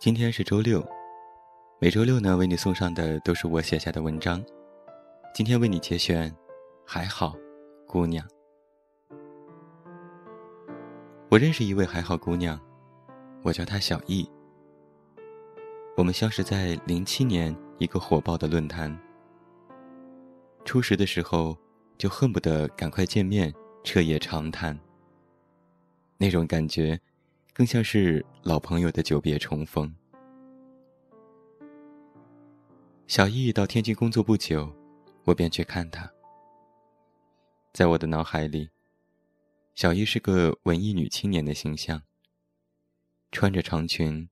今天是周六，每周六呢，为你送上的都是我写下的文章。今天为你节选，还好，姑娘。我认识一位还好姑娘，我叫她小易。我们相识在零七年一个火爆的论坛。初识的时候，就恨不得赶快见面，彻夜长谈。那种感觉。更像是老朋友的久别重逢。小易到天津工作不久，我便去看他。在我的脑海里，小易是个文艺女青年的形象。穿着长裙，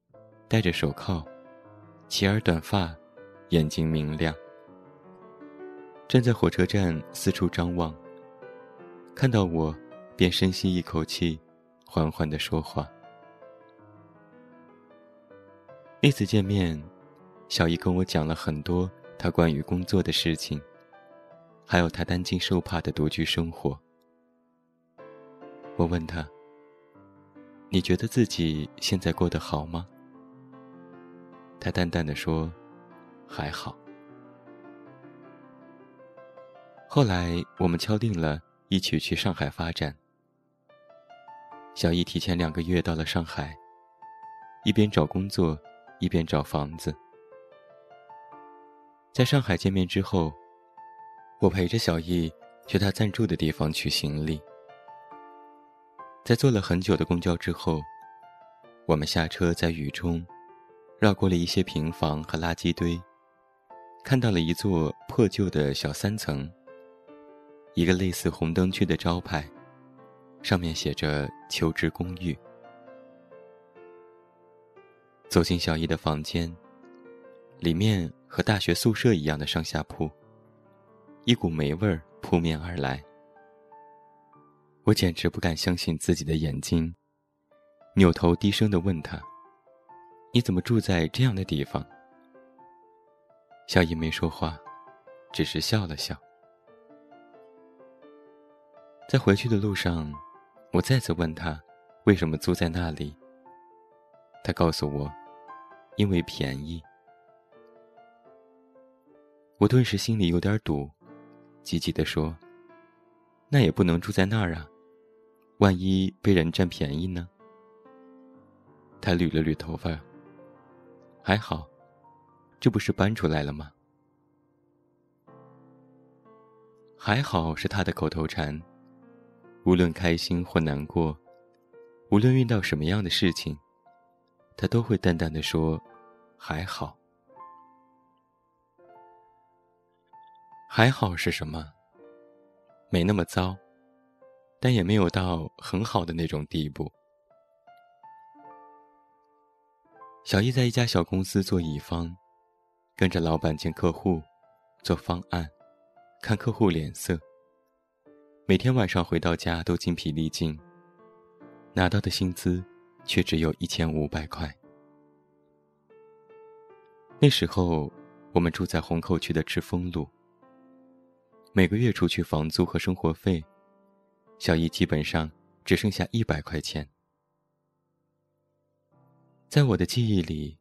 戴着手铐，齐耳短发，眼睛明亮。站在火车站四处张望，看到我，便深吸一口气，缓缓的说话。那次见面，小姨跟我讲了很多她关于工作的事情，还有她担惊受怕的独居生活。我问她：“你觉得自己现在过得好吗？”她淡淡的说：“还好。”后来我们敲定了一起去上海发展。小姨提前两个月到了上海，一边找工作。一边找房子，在上海见面之后，我陪着小易去他暂住的地方取行李。在坐了很久的公交之后，我们下车，在雨中绕过了一些平房和垃圾堆，看到了一座破旧的小三层，一个类似红灯区的招牌，上面写着“求职公寓”。走进小易的房间，里面和大学宿舍一样的上下铺，一股霉味儿扑面而来。我简直不敢相信自己的眼睛，扭头低声的问他：“你怎么住在这样的地方？”小易没说话，只是笑了笑。在回去的路上，我再次问他：“为什么租在那里？”他告诉我。因为便宜，我顿时心里有点堵，急急地说：“那也不能住在那儿啊，万一被人占便宜呢？”他捋了捋头发，还好，这不是搬出来了吗？还好是他的口头禅，无论开心或难过，无论遇到什么样的事情。他都会淡淡的说：“还好，还好是什么？没那么糟，但也没有到很好的那种地步。”小易在一家小公司做乙方，跟着老板见客户，做方案，看客户脸色。每天晚上回到家都精疲力尽，拿到的薪资。却只有一千五百块。那时候，我们住在虹口区的赤峰路。每个月除去房租和生活费，小易基本上只剩下一百块钱。在我的记忆里，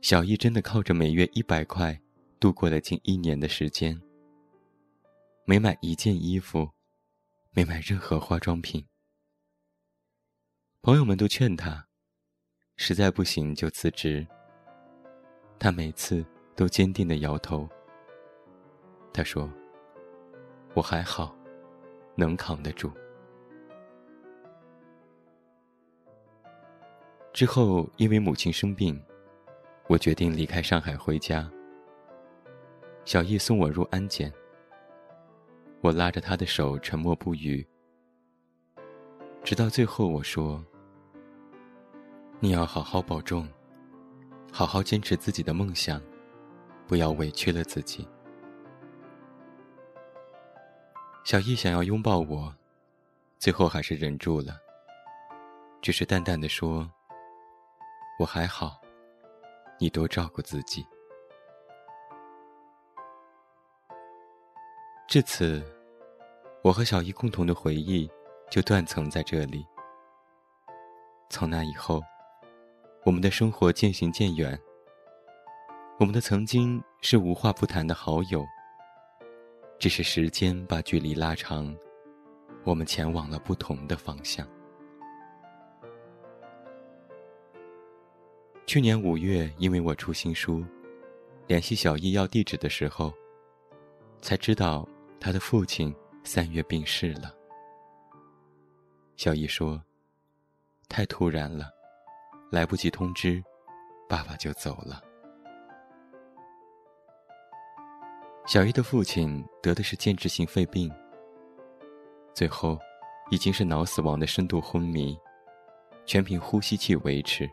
小易真的靠着每月一百块，度过了近一年的时间。没买一件衣服，没买任何化妆品。朋友们都劝他，实在不行就辞职。他每次都坚定的摇头。他说：“我还好，能扛得住。”之后因为母亲生病，我决定离开上海回家。小叶送我入安检，我拉着他的手沉默不语，直到最后我说。你要好好保重，好好坚持自己的梦想，不要委屈了自己。小易想要拥抱我，最后还是忍住了，只是淡淡的说：“我还好，你多照顾自己。”至此，我和小易共同的回忆就断层在这里。从那以后。我们的生活渐行渐远。我们的曾经是无话不谈的好友，只是时间把距离拉长，我们前往了不同的方向。去年五月，因为我出新书，联系小易要地址的时候，才知道他的父亲三月病逝了。小易说：“太突然了，来不及通知，爸爸就走了。”小姨的父亲得的是间质性肺病，最后已经是脑死亡的深度昏迷，全凭呼吸器维持。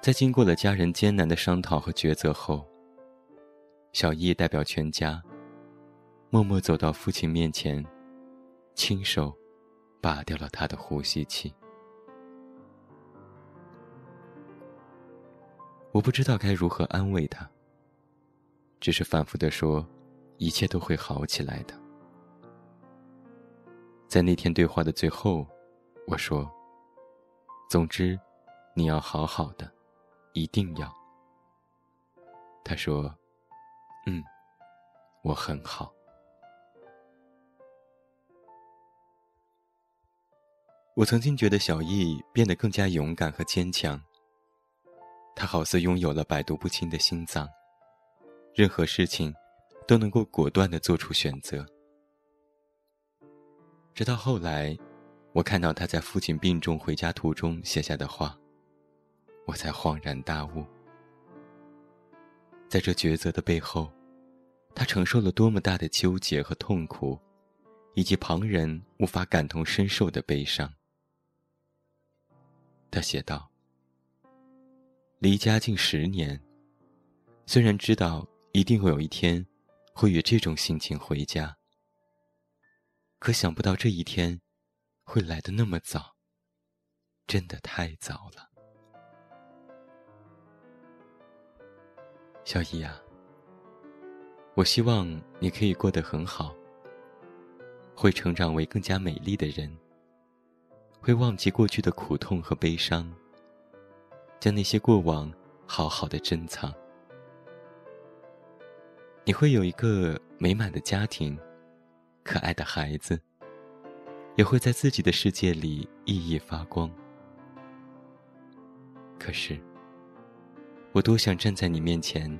在经过了家人艰难的商讨和抉择后，小易代表全家，默默走到父亲面前，亲手拔掉了他的呼吸器。我不知道该如何安慰他。只是反复的说，一切都会好起来的。在那天对话的最后，我说：“总之，你要好好的，一定要。”他说：“嗯，我很好。”我曾经觉得小易变得更加勇敢和坚强。他好似拥有了百毒不侵的心脏。任何事情，都能够果断的做出选择。直到后来，我看到他在父亲病重回家途中写下的话，我才恍然大悟。在这抉择的背后，他承受了多么大的纠结和痛苦，以及旁人无法感同身受的悲伤。他写道：“离家近十年，虽然知道。”一定会有一天，会以这种心情回家。可想不到这一天，会来的那么早，真的太早了。小姨啊，我希望你可以过得很好，会成长为更加美丽的人，会忘记过去的苦痛和悲伤，将那些过往好好的珍藏。你会有一个美满的家庭，可爱的孩子，也会在自己的世界里熠熠发光。可是，我多想站在你面前，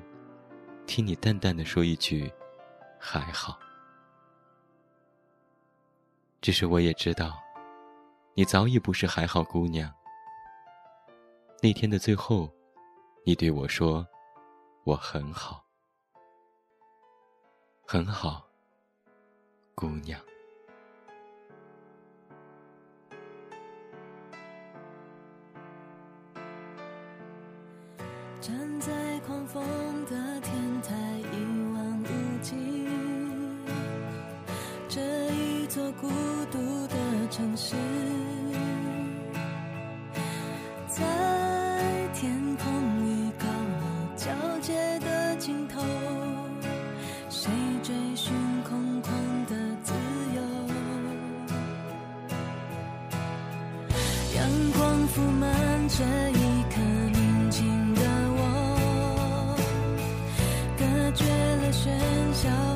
听你淡淡的说一句“还好”。只是我也知道，你早已不是还好姑娘。那天的最后，你对我说：“我很好。”很好，姑娘。站在狂风的天台，一望无际，这一座孤独的城市。阳光铺满这一刻宁静的我，隔绝了喧嚣。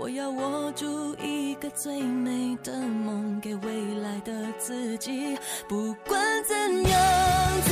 我要握住一个最美的梦，给未来的自己。不管怎样。